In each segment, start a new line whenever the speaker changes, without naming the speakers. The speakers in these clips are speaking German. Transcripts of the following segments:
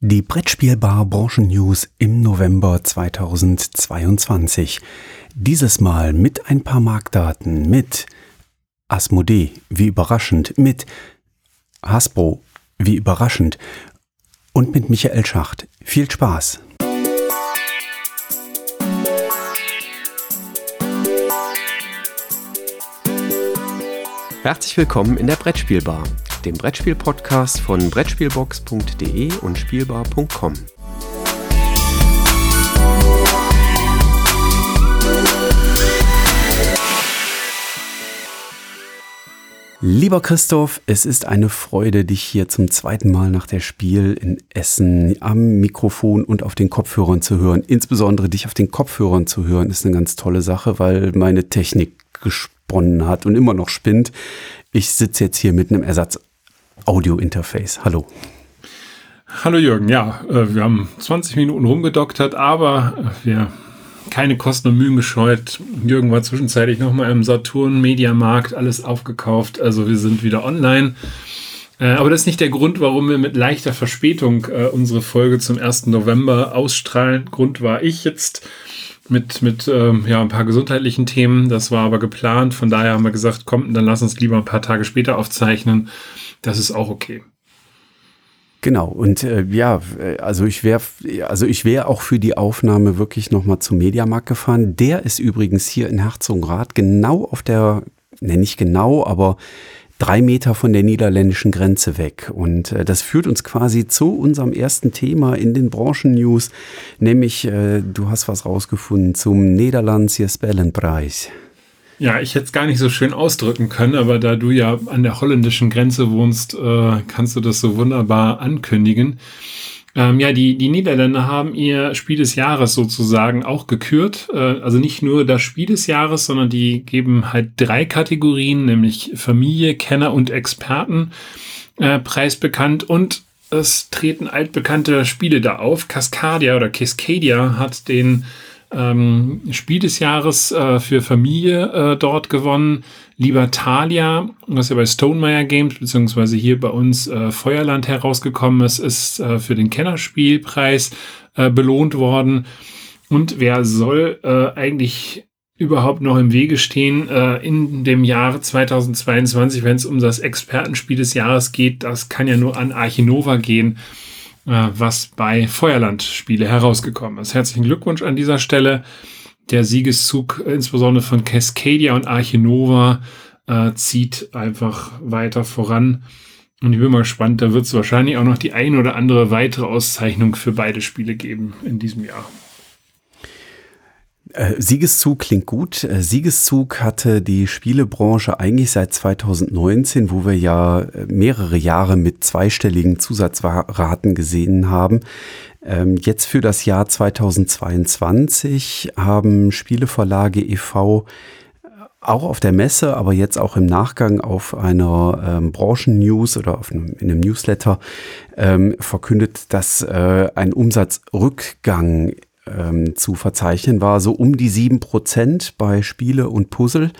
Die Brettspielbar Branchen News im November 2022. Dieses Mal mit ein paar Marktdaten, mit Asmodee, wie überraschend, mit Hasbro, wie überraschend und mit Michael Schacht. Viel Spaß!
Herzlich willkommen in der Brettspielbar dem Brettspiel-Podcast von Brettspielbox.de und Spielbar.com.
Lieber Christoph, es ist eine Freude, dich hier zum zweiten Mal nach der Spiel in Essen am Mikrofon und auf den Kopfhörern zu hören. Insbesondere dich auf den Kopfhörern zu hören, ist eine ganz tolle Sache, weil meine Technik gesponnen hat und immer noch spinnt. Ich sitze jetzt hier mit einem Ersatz Audio-Interface. Hallo.
Hallo Jürgen, ja, äh, wir haben 20 Minuten rumgedoktert, aber äh, wir keine Kosten und Mühen gescheut. Jürgen war zwischenzeitlich nochmal im Saturn Mediamarkt, alles aufgekauft, also wir sind wieder online. Äh, aber das ist nicht der Grund, warum wir mit leichter Verspätung unsere Folge zum 1. November ausstrahlen. Grund war ich jetzt mit, mit ähm, ja, ein paar gesundheitlichen Themen. Das war aber geplant. Von daher haben wir gesagt, komm, dann lass uns lieber ein paar Tage später aufzeichnen. Das ist auch okay.
Genau, und äh, ja, also ich wäre also ich wäre auch für die Aufnahme wirklich nochmal zum Mediamarkt gefahren. Der ist übrigens hier in Herzogenrath, genau auf der, ne, nicht genau, aber drei Meter von der niederländischen Grenze weg. Und äh, das führt uns quasi zu unserem ersten Thema in den Branchen-News, nämlich äh, du hast was rausgefunden zum Niederlandse Spellenpreis.
Ja, ich hätte es gar nicht so schön ausdrücken können, aber da du ja an der holländischen Grenze wohnst, äh, kannst du das so wunderbar ankündigen. Ähm, ja, die, die Niederländer haben ihr Spiel des Jahres sozusagen auch gekürt. Äh, also nicht nur das Spiel des Jahres, sondern die geben halt drei Kategorien, nämlich Familie, Kenner und Experten äh, preisbekannt und es treten altbekannte Spiele da auf. Cascadia oder Cascadia hat den ähm, Spiel des Jahres äh, für Familie äh, dort gewonnen. Libertalia, was ja bei Stonemeyer Games beziehungsweise hier bei uns äh, Feuerland herausgekommen ist, ist äh, für den Kennerspielpreis äh, belohnt worden. Und wer soll äh, eigentlich überhaupt noch im Wege stehen in dem Jahr 2022, wenn es um das Expertenspiel des Jahres geht? Das kann ja nur an Archinova gehen was bei Feuerland Spiele herausgekommen ist. Herzlichen Glückwunsch an dieser Stelle. Der Siegeszug insbesondere von Cascadia und Archinova äh, zieht einfach weiter voran. Und ich bin mal gespannt, da wird es wahrscheinlich auch noch die ein oder andere weitere Auszeichnung für beide Spiele geben in diesem Jahr.
Äh, Siegeszug klingt gut. Äh, Siegeszug hatte die Spielebranche eigentlich seit 2019, wo wir ja äh, mehrere Jahre mit zweistelligen Zusatzraten gesehen haben. Ähm, jetzt für das Jahr 2022 haben Spieleverlage e.V. auch auf der Messe, aber jetzt auch im Nachgang auf einer ähm, Branchen-News oder auf einem, in einem Newsletter ähm, verkündet, dass äh, ein Umsatzrückgang ähm, zu verzeichnen war, so um die sieben Prozent bei Spiele und Puzzle.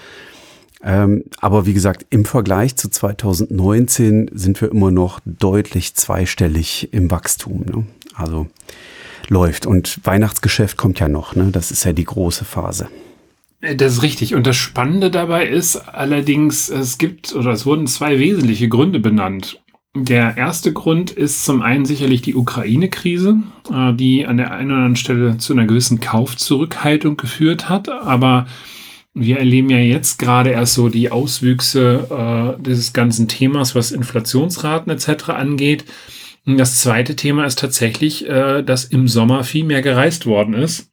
Ähm, aber wie gesagt, im Vergleich zu 2019 sind wir immer noch deutlich zweistellig im Wachstum. Ne? Also läuft. Und Weihnachtsgeschäft kommt ja noch. Ne? Das ist ja die große Phase.
Das ist richtig. Und das Spannende dabei ist allerdings, es gibt oder es wurden zwei wesentliche Gründe benannt. Der erste Grund ist zum einen sicherlich die Ukraine-Krise, äh, die an der einen oder anderen Stelle zu einer gewissen Kaufzurückhaltung geführt hat. Aber wir erleben ja jetzt gerade erst so die Auswüchse äh, dieses ganzen Themas, was Inflationsraten etc. angeht. Das zweite Thema ist tatsächlich, äh, dass im Sommer viel mehr gereist worden ist.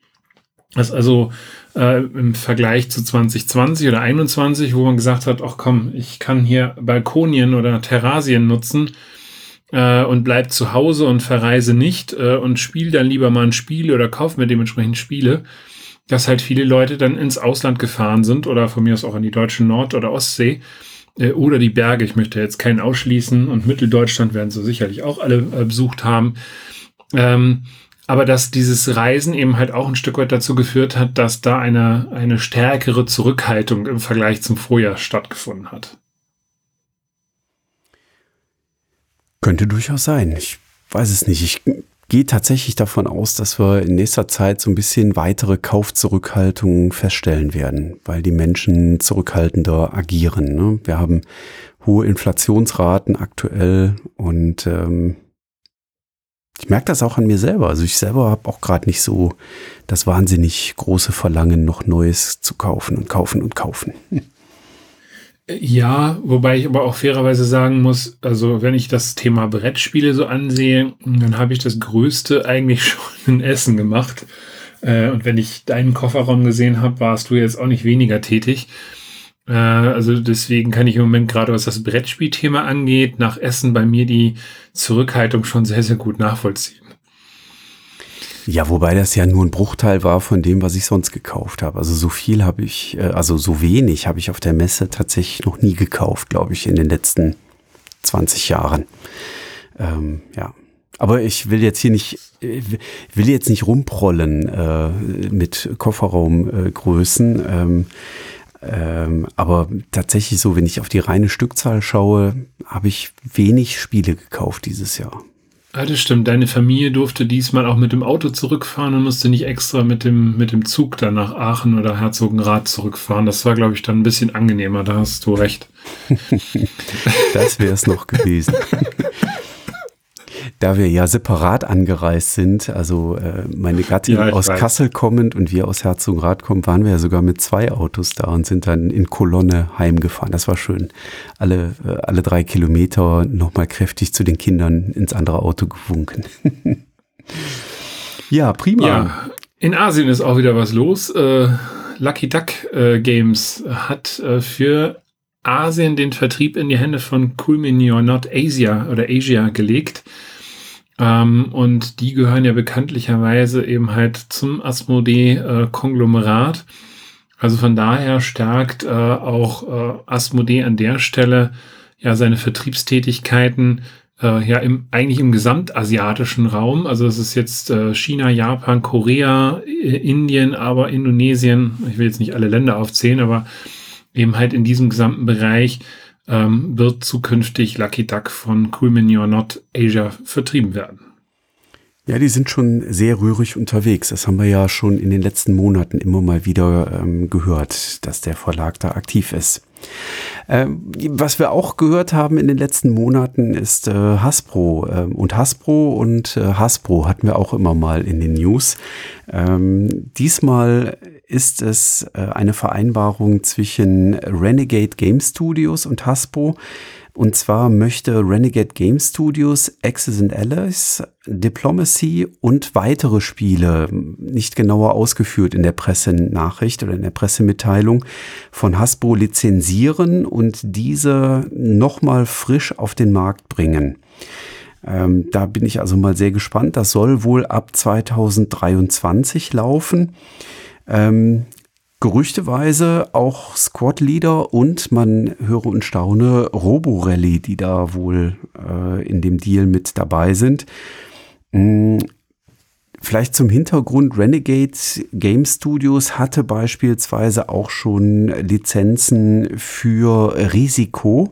Dass also äh, im Vergleich zu 2020 oder 21, wo man gesagt hat, ach komm, ich kann hier Balkonien oder Terrasien nutzen äh, und bleib zu Hause und verreise nicht äh, und spiele dann lieber mal ein Spiel oder kaufe mir dementsprechend Spiele, dass halt viele Leute dann ins Ausland gefahren sind oder von mir aus auch an die deutsche Nord- oder Ostsee äh, oder die Berge. Ich möchte jetzt keinen ausschließen und Mitteldeutschland werden sie sicherlich auch alle äh, besucht haben. Ähm, aber dass dieses Reisen eben halt auch ein Stück weit dazu geführt hat, dass da eine, eine stärkere Zurückhaltung im Vergleich zum Vorjahr stattgefunden hat.
Könnte durchaus sein. Ich weiß es nicht. Ich gehe tatsächlich davon aus, dass wir in nächster Zeit so ein bisschen weitere Kaufzurückhaltungen feststellen werden, weil die Menschen zurückhaltender agieren. Ne? Wir haben hohe Inflationsraten aktuell und ähm, ich merke das auch an mir selber. Also ich selber habe auch gerade nicht so das wahnsinnig große Verlangen, noch Neues zu kaufen und kaufen und kaufen.
Ja, wobei ich aber auch fairerweise sagen muss, also wenn ich das Thema Brettspiele so ansehe, dann habe ich das Größte eigentlich schon in Essen gemacht. Äh, und wenn ich deinen Kofferraum gesehen habe, warst du jetzt auch nicht weniger tätig. Äh, also deswegen kann ich im Moment gerade, was das Brettspielthema angeht, nach Essen bei mir die Zurückhaltung schon sehr, sehr gut nachvollziehen.
Ja, wobei das ja nur ein Bruchteil war von dem, was ich sonst gekauft habe. Also so viel habe ich, äh, also so wenig habe ich auf der Messe tatsächlich noch nie gekauft, glaube ich, in den letzten 20 Jahren. Ähm, ja. Aber ich will jetzt hier nicht, äh, will jetzt nicht rumprollen äh, mit Kofferraumgrößen. Äh, ähm, ähm, aber tatsächlich so, wenn ich auf die reine Stückzahl schaue, habe ich wenig Spiele gekauft dieses Jahr.
Ja, das stimmt. Deine Familie durfte diesmal auch mit dem Auto zurückfahren und musste nicht extra mit dem, mit dem Zug dann nach Aachen oder Herzogenrath zurückfahren. Das war, glaube ich, dann ein bisschen angenehmer. Da hast du recht.
das wäre es noch gewesen. da wir ja separat angereist sind, also äh, meine Gattin ja, aus weiß. Kassel kommend und wir aus Herzogenrath kommen, waren wir ja sogar mit zwei Autos da und sind dann in Kolonne heimgefahren. Das war schön. Alle, äh, alle drei Kilometer nochmal kräftig zu den Kindern ins andere Auto gewunken. ja, prima. Ja,
in Asien ist auch wieder was los. Äh, Lucky Duck äh, Games hat äh, für Asien den Vertrieb in die Hände von Cool or Not Asia oder Asia gelegt. Ähm, und die gehören ja bekanntlicherweise eben halt zum Asmodee-Konglomerat. Äh, also von daher stärkt äh, auch äh, Asmodee an der Stelle ja seine Vertriebstätigkeiten äh, ja im, eigentlich im gesamtasiatischen Raum. Also es ist jetzt äh, China, Japan, Korea, Indien, aber Indonesien. Ich will jetzt nicht alle Länder aufzählen, aber eben halt in diesem gesamten Bereich ähm, wird zukünftig Lucky Duck von Cool Mini or Not Asia vertrieben werden.
Ja, die sind schon sehr rührig unterwegs. Das haben wir ja schon in den letzten Monaten immer mal wieder ähm, gehört, dass der Verlag da aktiv ist. Ähm, was wir auch gehört haben in den letzten Monaten ist äh, Hasbro. Ähm, und Hasbro und äh, Hasbro hatten wir auch immer mal in den News. Ähm, diesmal ist es äh, eine Vereinbarung zwischen Renegade Game Studios und Hasbro. Und zwar möchte Renegade Game Studios Axis and Allies, Diplomacy und weitere Spiele, nicht genauer ausgeführt in der Pressenachricht oder in der Pressemitteilung, von Hasbro lizenzieren und diese nochmal frisch auf den Markt bringen. Ähm, da bin ich also mal sehr gespannt. Das soll wohl ab 2023 laufen. Ähm, gerüchteweise auch Squad Leader und man höre und staune Robo Rally, die da wohl äh, in dem Deal mit dabei sind. Hm, vielleicht zum Hintergrund, Renegade Game Studios hatte beispielsweise auch schon Lizenzen für Risiko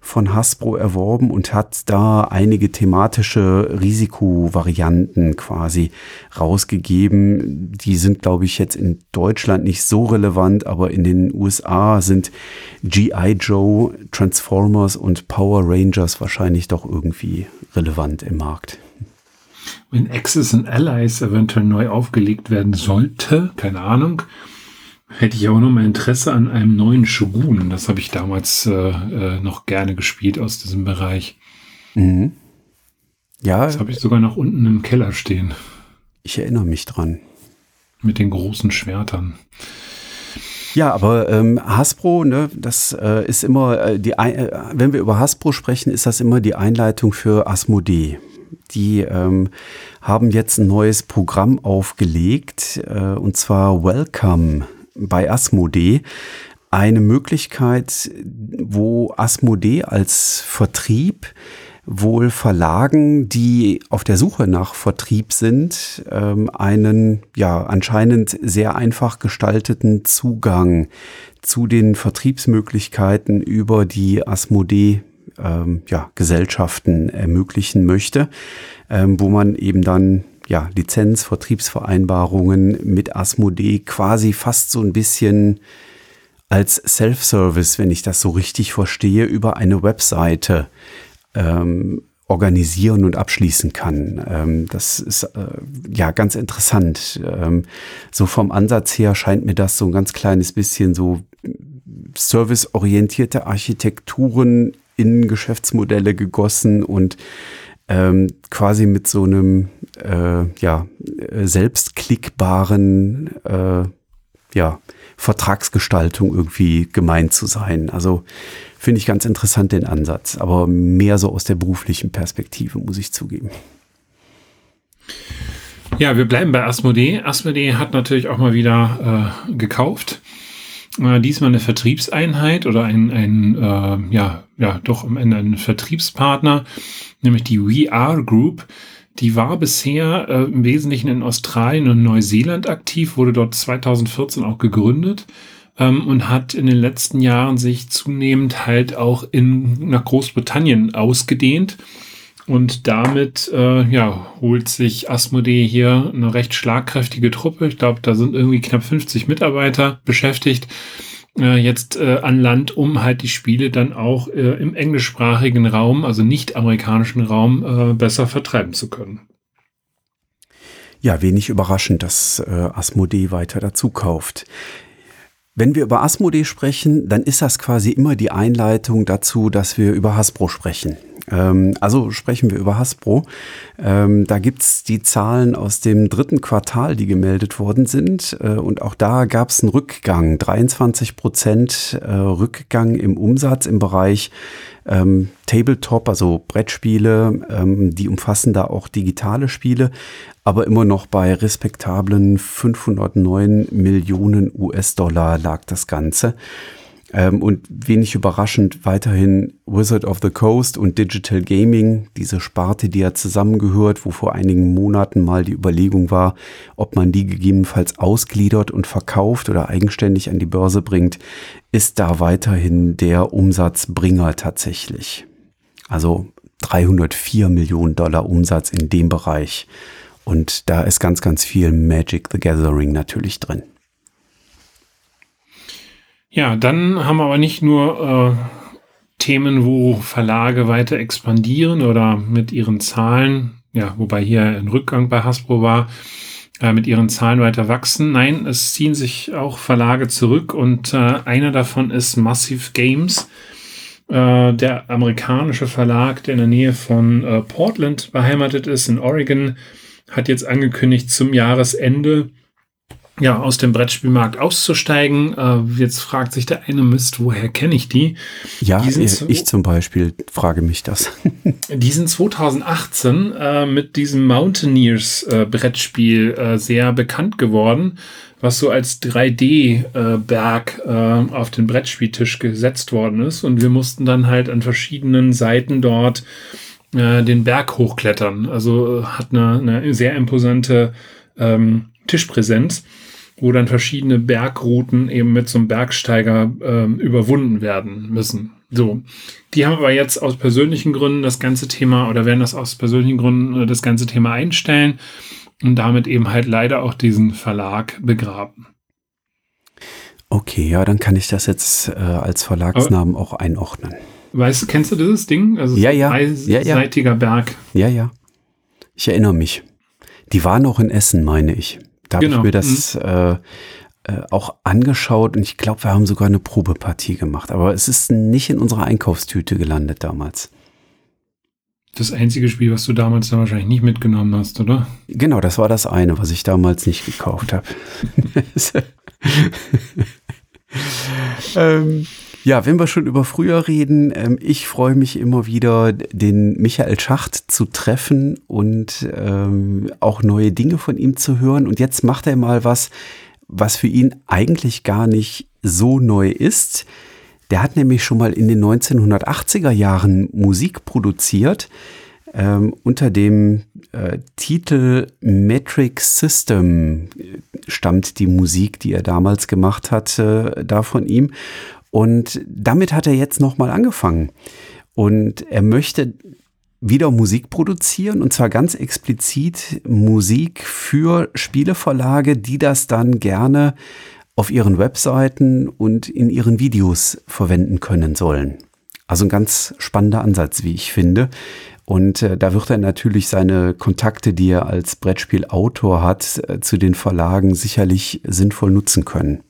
von Hasbro erworben und hat da einige thematische Risikovarianten quasi rausgegeben. Die sind, glaube ich, jetzt in Deutschland nicht so relevant, aber in den USA sind GI Joe, Transformers und Power Rangers wahrscheinlich doch irgendwie relevant im Markt.
Wenn Axis and Allies eventuell neu aufgelegt werden sollte, keine Ahnung, hätte ich auch noch mal Interesse an einem neuen Shogun. Das habe ich damals äh, äh, noch gerne gespielt aus diesem Bereich. Mhm. Ja. Das habe ich sogar noch unten im Keller stehen.
Ich erinnere mich dran.
Mit den großen Schwertern.
Ja, aber ähm, Hasbro, ne, das äh, ist immer äh, die, äh, wenn wir über Hasbro sprechen, ist das immer die Einleitung für Asmodee. Die ähm, haben jetzt ein neues Programm aufgelegt, äh, und zwar Welcome bei Asmodee eine Möglichkeit, wo Asmodee als Vertrieb wohl Verlagen, die auf der Suche nach Vertrieb sind, ähm, einen ja anscheinend sehr einfach gestalteten Zugang zu den Vertriebsmöglichkeiten über die Asmodee ähm, ja, Gesellschaften ermöglichen möchte, ähm, wo man eben dann ja, Lizenz, Vertriebsvereinbarungen mit Asmodee quasi fast so ein bisschen als Self-Service, wenn ich das so richtig verstehe, über eine Webseite ähm, organisieren und abschließen kann. Ähm, das ist äh, ja ganz interessant. Ähm, so vom Ansatz her scheint mir das so ein ganz kleines bisschen so serviceorientierte Architekturen in Geschäftsmodelle gegossen und ähm, quasi mit so einem äh, ja selbstklickbaren äh, ja Vertragsgestaltung irgendwie gemeint zu sein. Also finde ich ganz interessant den Ansatz, aber mehr so aus der beruflichen Perspektive, muss ich zugeben.
Ja, wir bleiben bei Asmodee. Asmodee hat natürlich auch mal wieder äh, gekauft. Äh, diesmal eine Vertriebseinheit oder ein, ein äh, ja, ja, doch am Ende ein Vertriebspartner, nämlich die We Are Group. Die war bisher äh, im Wesentlichen in Australien und Neuseeland aktiv, wurde dort 2014 auch gegründet ähm, und hat in den letzten Jahren sich zunehmend halt auch in, nach Großbritannien ausgedehnt. Und damit äh, ja, holt sich Asmodee hier eine recht schlagkräftige Truppe. Ich glaube, da sind irgendwie knapp 50 Mitarbeiter beschäftigt äh, jetzt äh, an Land, um halt die Spiele dann auch äh, im englischsprachigen Raum, also nicht amerikanischen Raum, äh, besser vertreiben zu können.
Ja, wenig überraschend, dass äh, Asmodee weiter dazu kauft. Wenn wir über Asmodee sprechen, dann ist das quasi immer die Einleitung dazu, dass wir über Hasbro sprechen. Ähm, also sprechen wir über Hasbro. Ähm, da gibt's die Zahlen aus dem dritten Quartal, die gemeldet worden sind. Äh, und auch da gab's einen Rückgang, 23 Prozent äh, Rückgang im Umsatz im Bereich ähm, Tabletop, also Brettspiele, ähm, die umfassen da auch digitale Spiele, aber immer noch bei respektablen 509 Millionen US-Dollar lag das Ganze. Ähm, und wenig überraschend weiterhin Wizard of the Coast und Digital Gaming, diese Sparte, die ja zusammengehört, wo vor einigen Monaten mal die Überlegung war, ob man die gegebenenfalls ausgliedert und verkauft oder eigenständig an die Börse bringt, ist da weiterhin der Umsatzbringer tatsächlich. Also 304 Millionen Dollar Umsatz in dem Bereich. Und da ist ganz, ganz viel Magic the Gathering natürlich drin.
Ja, dann haben wir aber nicht nur äh, Themen, wo Verlage weiter expandieren oder mit ihren Zahlen, ja, wobei hier ein Rückgang bei Hasbro war, äh, mit ihren Zahlen weiter wachsen. Nein, es ziehen sich auch Verlage zurück und äh, einer davon ist Massive Games, äh, der amerikanische Verlag, der in der Nähe von äh, Portland beheimatet ist, in Oregon, hat jetzt angekündigt, zum Jahresende ja, aus dem Brettspielmarkt auszusteigen. Äh, jetzt fragt sich der eine Mist, woher kenne ich die?
Ja, die ich zum Beispiel frage mich das.
die sind 2018 äh, mit diesem Mountaineers äh, Brettspiel äh, sehr bekannt geworden, was so als 3D-Berg äh, äh, auf den Brettspieltisch gesetzt worden ist. Und wir mussten dann halt an verschiedenen Seiten dort den Berg hochklettern. Also hat eine, eine sehr imposante ähm, Tischpräsenz wo dann verschiedene Bergrouten eben mit so einem Bergsteiger äh, überwunden werden müssen. So, die haben aber jetzt aus persönlichen Gründen das ganze Thema oder werden das aus persönlichen Gründen äh, das ganze Thema einstellen und damit eben halt leider auch diesen Verlag begraben.
Okay, ja, dann kann ich das jetzt äh, als Verlagsnamen aber, auch einordnen.
Weißt, kennst du dieses Ding?
Also ja, ja.
Ein ja, ja. Berg.
Ja, ja. Ich erinnere mich. Die war noch in Essen, meine ich. Da genau. habe ich mir das mhm. äh, äh, auch angeschaut und ich glaube, wir haben sogar eine Probepartie gemacht. Aber es ist nicht in unserer Einkaufstüte gelandet damals.
Das einzige Spiel, was du damals dann wahrscheinlich nicht mitgenommen hast, oder?
Genau, das war das eine, was ich damals nicht gekauft habe. ähm, ja, wenn wir schon über früher reden, ähm, ich freue mich immer wieder, den Michael Schacht zu treffen und ähm, auch neue Dinge von ihm zu hören. Und jetzt macht er mal was, was für ihn eigentlich gar nicht so neu ist. Der hat nämlich schon mal in den 1980er Jahren Musik produziert. Ähm, unter dem äh, Titel Metric System stammt die Musik, die er damals gemacht hat, äh, da von ihm. Und damit hat er jetzt nochmal angefangen. Und er möchte wieder Musik produzieren und zwar ganz explizit Musik für Spieleverlage, die das dann gerne auf ihren Webseiten und in ihren Videos verwenden können sollen. Also ein ganz spannender Ansatz, wie ich finde. Und äh, da wird er natürlich seine Kontakte, die er als Brettspielautor hat, äh, zu den Verlagen sicherlich sinnvoll nutzen können.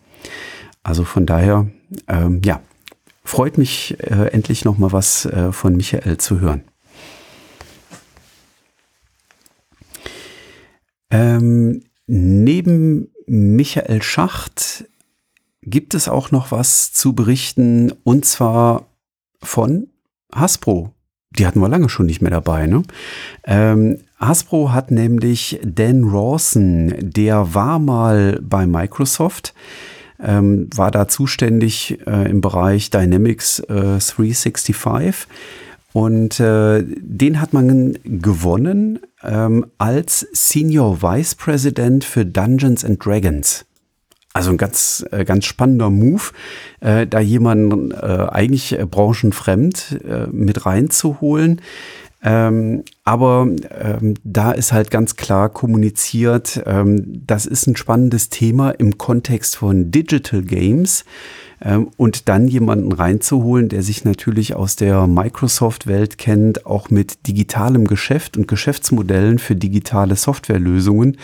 Also von daher, ähm, ja, freut mich äh, endlich noch mal was äh, von Michael zu hören. Ähm, neben Michael Schacht gibt es auch noch was zu berichten und zwar von Hasbro. Die hatten wir lange schon nicht mehr dabei. Ne? Ähm, Hasbro hat nämlich Dan Rawson, der war mal bei Microsoft, ähm, war da zuständig äh, im Bereich Dynamics äh, 365 und äh, den hat man gewonnen ähm, als Senior Vice President für Dungeons and Dragons. Also ein ganz, äh, ganz spannender Move, äh, da jemanden äh, eigentlich branchenfremd äh, mit reinzuholen. Ähm, aber ähm, da ist halt ganz klar kommuniziert, ähm, das ist ein spannendes Thema im Kontext von Digital Games. Ähm, und dann jemanden reinzuholen, der sich natürlich aus der Microsoft-Welt kennt, auch mit digitalem Geschäft und Geschäftsmodellen für digitale Softwarelösungen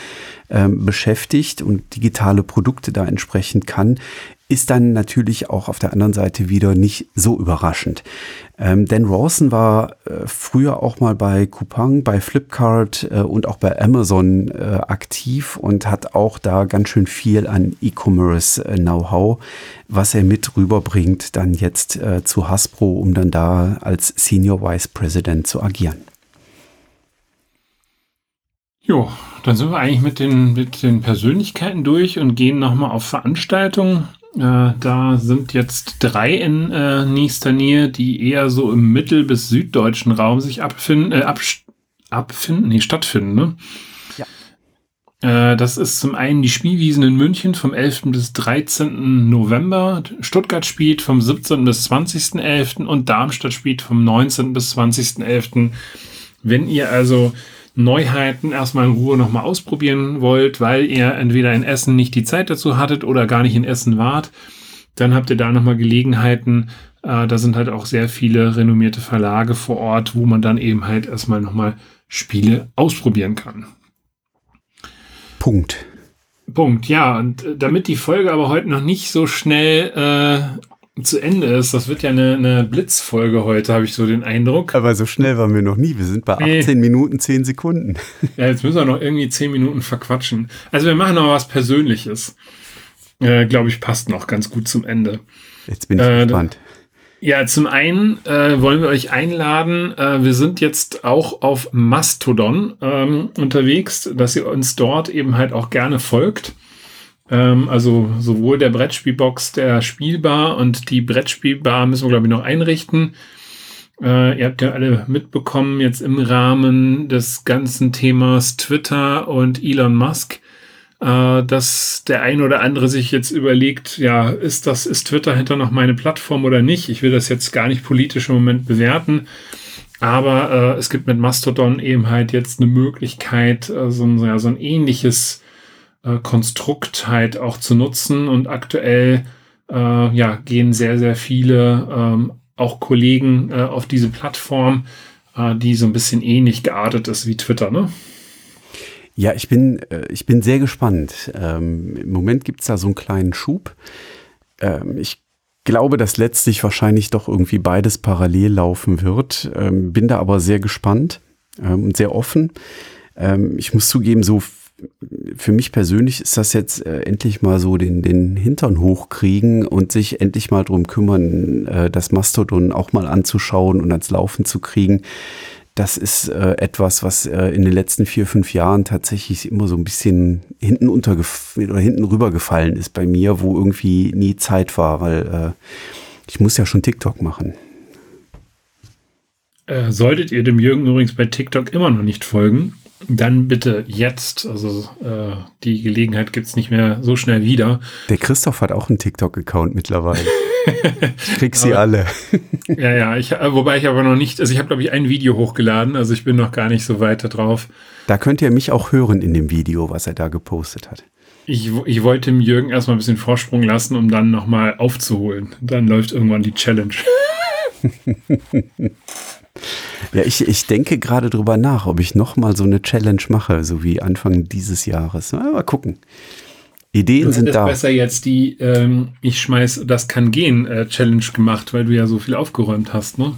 ähm, beschäftigt und digitale Produkte da entsprechend kann, ist dann natürlich auch auf der anderen Seite wieder nicht so überraschend. Ähm, Dan Rawson war äh, früher auch mal bei Coupang, bei Flipkart äh, und auch bei Amazon äh, aktiv und hat auch da ganz schön viel an E-Commerce-Know-how, was er mit rüberbringt, dann jetzt äh, zu Hasbro, um dann da als Senior Vice President zu agieren.
Jo, dann sind wir eigentlich mit den, mit den Persönlichkeiten durch und gehen nochmal auf Veranstaltungen. Äh, da sind jetzt drei in äh, nächster Nähe, die eher so im mittel- bis süddeutschen Raum sich abfinden, äh, abfinden, nee, stattfinden, ne? Ja. Äh, das ist zum einen die Spielwiesen in München vom 11. bis 13. November, Stuttgart spielt vom 17. bis 20.11. und Darmstadt spielt vom 19. bis 20.11. Wenn ihr also Neuheiten erstmal in Ruhe nochmal ausprobieren wollt, weil ihr entweder in Essen nicht die Zeit dazu hattet oder gar nicht in Essen wart, dann habt ihr da nochmal Gelegenheiten. Äh, da sind halt auch sehr viele renommierte Verlage vor Ort, wo man dann eben halt erstmal nochmal Spiele ausprobieren kann.
Punkt.
Punkt, ja. Und äh, damit die Folge aber heute noch nicht so schnell äh, zu Ende ist. Das wird ja eine, eine Blitzfolge heute, habe ich so den Eindruck.
Aber so schnell waren wir noch nie. Wir sind bei 18 nee. Minuten 10 Sekunden.
Ja, jetzt müssen wir noch irgendwie 10 Minuten verquatschen. Also wir machen noch was Persönliches. Äh, Glaube ich, passt noch ganz gut zum Ende.
Jetzt bin ich äh, gespannt.
Ja, zum einen äh, wollen wir euch einladen. Äh, wir sind jetzt auch auf Mastodon ähm, unterwegs, dass ihr uns dort eben halt auch gerne folgt. Ähm, also sowohl der Brettspielbox, der Spielbar und die Brettspielbar müssen wir, glaube ich, noch einrichten. Äh, ihr habt ja alle mitbekommen, jetzt im Rahmen des ganzen Themas Twitter und Elon Musk, äh, dass der ein oder andere sich jetzt überlegt, ja, ist das, ist Twitter hinter noch meine Plattform oder nicht? Ich will das jetzt gar nicht politisch im Moment bewerten. Aber äh, es gibt mit Mastodon eben halt jetzt eine Möglichkeit, äh, so, ein, ja, so ein ähnliches äh, Konstrukt halt auch zu nutzen. Und aktuell äh, ja, gehen sehr, sehr viele ähm, auch Kollegen äh, auf diese Plattform, äh, die so ein bisschen ähnlich geartet ist wie Twitter, ne?
Ja, ich bin, äh, ich bin sehr gespannt. Ähm, Im Moment gibt es da so einen kleinen Schub. Ähm, ich glaube, dass letztlich wahrscheinlich doch irgendwie beides parallel laufen wird. Ähm, bin da aber sehr gespannt ähm, und sehr offen. Ähm, ich muss zugeben, so für mich persönlich ist das jetzt äh, endlich mal so den, den Hintern hochkriegen und sich endlich mal drum kümmern, äh, das Mastodon auch mal anzuschauen und ans Laufen zu kriegen. Das ist äh, etwas, was äh, in den letzten vier, fünf Jahren tatsächlich immer so ein bisschen hinten oder hinten rübergefallen ist bei mir, wo irgendwie nie Zeit war, weil äh, ich muss ja schon TikTok machen.
Äh, solltet ihr dem Jürgen übrigens bei TikTok immer noch nicht folgen, dann bitte jetzt. Also äh, die Gelegenheit gibt es nicht mehr so schnell wieder.
Der Christoph hat auch einen TikTok-Account mittlerweile. ich krieg sie aber, alle.
ja, ja, ich, äh, wobei ich aber noch nicht, also ich habe, glaube ich, ein Video hochgeladen, also ich bin noch gar nicht so weiter drauf.
Da könnt ihr mich auch hören in dem Video, was er da gepostet hat.
Ich, ich wollte dem Jürgen erstmal ein bisschen Vorsprung lassen, um dann nochmal aufzuholen. Dann läuft irgendwann die Challenge.
ja, ich, ich denke gerade drüber nach, ob ich nochmal so eine Challenge mache, so wie Anfang dieses Jahres. Mal gucken. Ideen sind da.
besser jetzt die ähm, Ich schmeiß das kann gehen äh, Challenge gemacht, weil du ja so viel aufgeräumt hast, ne?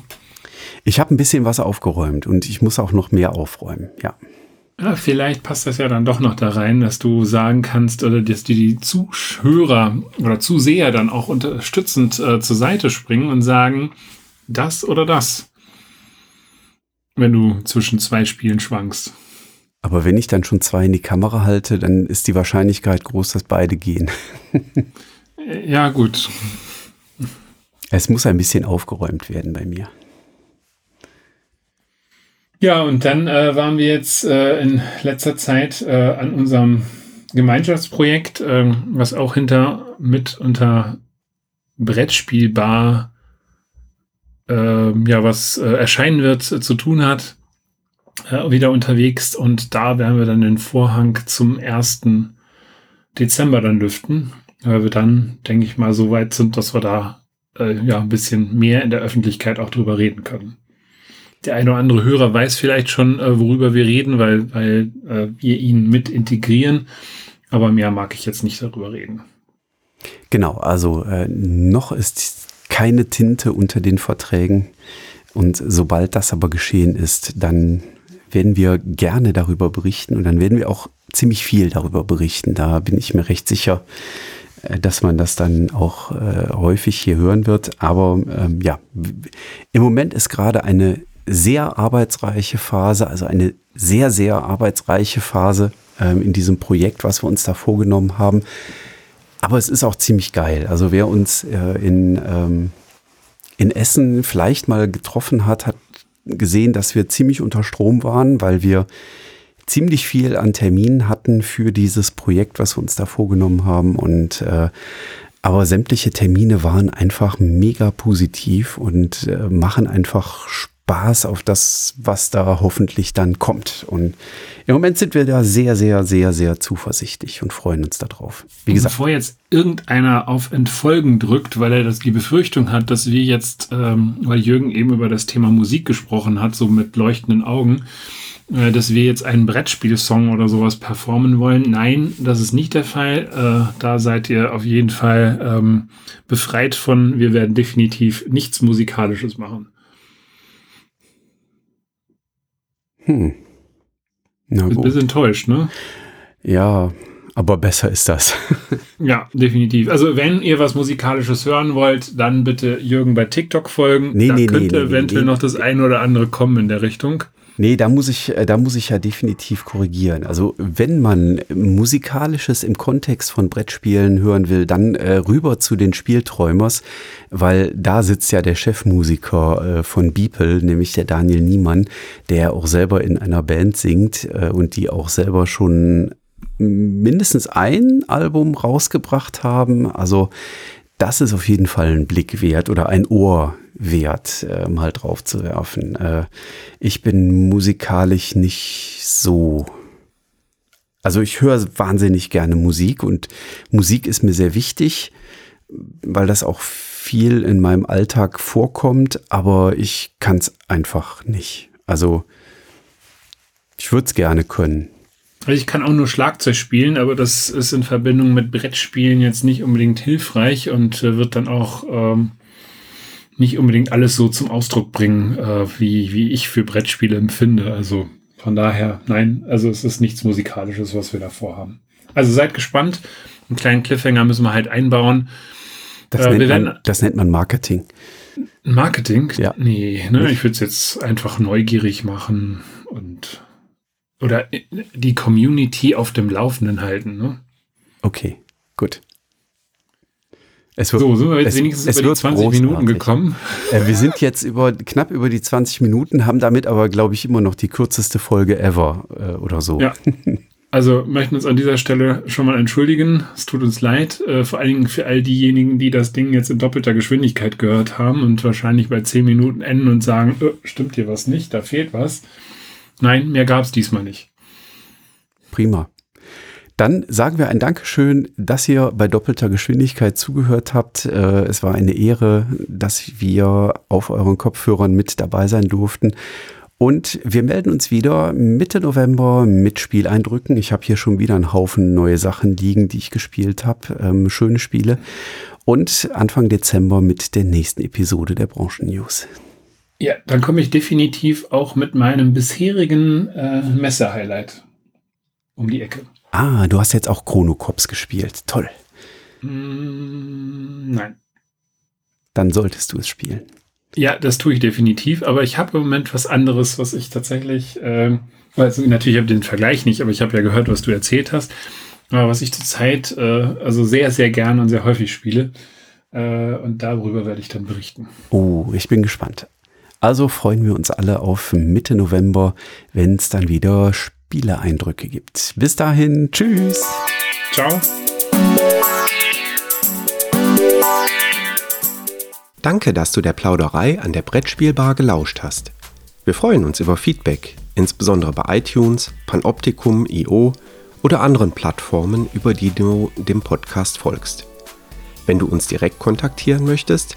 Ich habe ein bisschen was aufgeräumt und ich muss auch noch mehr aufräumen, ja.
Ja, vielleicht passt das ja dann doch noch da rein, dass du sagen kannst oder dass die, die Zuhörer oder Zuseher dann auch unterstützend äh, zur Seite springen und sagen, das oder das. Wenn du zwischen zwei Spielen schwankst.
Aber wenn ich dann schon zwei in die Kamera halte, dann ist die Wahrscheinlichkeit groß, dass beide gehen.
ja, gut.
Es muss ein bisschen aufgeräumt werden bei mir.
Ja, und dann äh, waren wir jetzt äh, in letzter Zeit äh, an unserem Gemeinschaftsprojekt, ähm, was auch hinter mit unter Brettspielbar ja was äh, erscheinen wird zu tun hat, äh, wieder unterwegs und da werden wir dann den Vorhang zum 1. Dezember dann lüften, weil wir dann, denke ich mal, so weit sind, dass wir da äh, ja ein bisschen mehr in der Öffentlichkeit auch drüber reden können der eine oder andere Hörer weiß vielleicht schon, äh, worüber wir reden, weil, weil äh, wir ihn mit integrieren. Aber mehr mag ich jetzt nicht darüber reden.
Genau, also äh, noch ist keine Tinte unter den Verträgen. Und sobald das aber geschehen ist, dann werden wir gerne darüber berichten und dann werden wir auch ziemlich viel darüber berichten. Da bin ich mir recht sicher, äh, dass man das dann auch äh, häufig hier hören wird. Aber ähm, ja, im Moment ist gerade eine sehr arbeitsreiche Phase, also eine sehr, sehr arbeitsreiche Phase ähm, in diesem Projekt, was wir uns da vorgenommen haben. Aber es ist auch ziemlich geil. Also wer uns äh, in, ähm, in Essen vielleicht mal getroffen hat, hat gesehen, dass wir ziemlich unter Strom waren, weil wir ziemlich viel an Terminen hatten für dieses Projekt, was wir uns da vorgenommen haben. Und äh, aber sämtliche Termine waren einfach mega positiv und äh, machen einfach Spaß Spaß auf das, was da hoffentlich dann kommt. Und im Moment sind wir da sehr, sehr, sehr, sehr zuversichtlich und freuen uns darauf.
Wie gesagt. Bevor jetzt irgendeiner auf Entfolgen drückt, weil er das die Befürchtung hat, dass wir jetzt, ähm, weil Jürgen eben über das Thema Musik gesprochen hat, so mit leuchtenden Augen, äh, dass wir jetzt einen Brettspielsong oder sowas performen wollen. Nein, das ist nicht der Fall. Äh, da seid ihr auf jeden Fall ähm, befreit von. Wir werden definitiv nichts Musikalisches machen.
Hm.
Na gut. Ein bisschen enttäuscht, ne?
Ja, aber besser ist das.
ja, definitiv. Also wenn ihr was Musikalisches hören wollt, dann bitte Jürgen bei TikTok folgen.
Nee, da nee,
könnte
nee,
eventuell noch das eine oder andere kommen in der Richtung.
Nee, da muss ich, äh, da muss ich ja definitiv korrigieren. Also wenn man musikalisches im Kontext von Brettspielen hören will, dann äh, rüber zu den Spielträumers, weil da sitzt ja der Chefmusiker äh, von Beeple, nämlich der Daniel Niemann, der auch selber in einer Band singt äh, und die auch selber schon mindestens ein Album rausgebracht haben. Also das ist auf jeden Fall ein Blick wert oder ein Ohr wert, äh, mal drauf zu werfen. Äh, ich bin musikalisch nicht so. Also ich höre wahnsinnig gerne Musik und Musik ist mir sehr wichtig, weil das auch viel in meinem Alltag vorkommt, aber ich kann es einfach nicht. Also ich würde es gerne können.
Also ich kann auch nur Schlagzeug spielen, aber das ist in Verbindung mit Brettspielen jetzt nicht unbedingt hilfreich und äh, wird dann auch ähm, nicht unbedingt alles so zum Ausdruck bringen, äh, wie, wie ich für Brettspiele empfinde. Also von daher, nein, also es ist nichts Musikalisches, was wir da vorhaben. Also seid gespannt. Einen kleinen Cliffhanger müssen wir halt einbauen.
Das, äh, nennt, man, das nennt man Marketing.
Marketing? Ja. Nee, ne, ich würde es jetzt einfach neugierig machen oder die Community auf dem Laufenden halten. Ne?
Okay, gut.
Es wird, so, sind wir jetzt es, wenigstens es über die 20 großartig. Minuten gekommen.
Äh, wir sind jetzt über knapp über die 20 Minuten, haben damit aber, glaube ich, immer noch die kürzeste Folge ever äh, oder so.
Ja. Also möchten uns an dieser Stelle schon mal entschuldigen. Es tut uns leid, äh, vor allen Dingen für all diejenigen, die das Ding jetzt in doppelter Geschwindigkeit gehört haben und wahrscheinlich bei 10 Minuten enden und sagen, äh, stimmt hier was nicht, da fehlt was. Nein, mehr gab es diesmal nicht.
Prima. Dann sagen wir ein Dankeschön, dass ihr bei doppelter Geschwindigkeit zugehört habt. Äh, es war eine Ehre, dass wir auf euren Kopfhörern mit dabei sein durften. Und wir melden uns wieder Mitte November mit Spieleindrücken. Ich habe hier schon wieder einen Haufen neue Sachen liegen, die ich gespielt habe. Ähm, schöne Spiele. Und Anfang Dezember mit der nächsten Episode der Branchen News.
Ja, dann komme ich definitiv auch mit meinem bisherigen äh, Messe-Highlight um die Ecke.
Ah, du hast jetzt auch Chrono Cops gespielt. Toll.
Mm, nein.
Dann solltest du es spielen.
Ja, das tue ich definitiv, aber ich habe im Moment was anderes, was ich tatsächlich, äh, also natürlich habe ich den Vergleich nicht, aber ich habe ja gehört, was du erzählt hast, aber was ich zurzeit äh, also sehr, sehr gerne und sehr häufig spiele. Äh, und darüber werde ich dann berichten.
Oh, ich bin gespannt. Also freuen wir uns alle auf Mitte November, wenn es dann wieder Spieleeindrücke gibt. Bis dahin, tschüss.
Ciao.
Danke, dass du der Plauderei an der Brettspielbar gelauscht hast. Wir freuen uns über Feedback, insbesondere bei iTunes, Panoptikum, IO oder anderen Plattformen, über die du dem Podcast folgst. Wenn du uns direkt kontaktieren möchtest,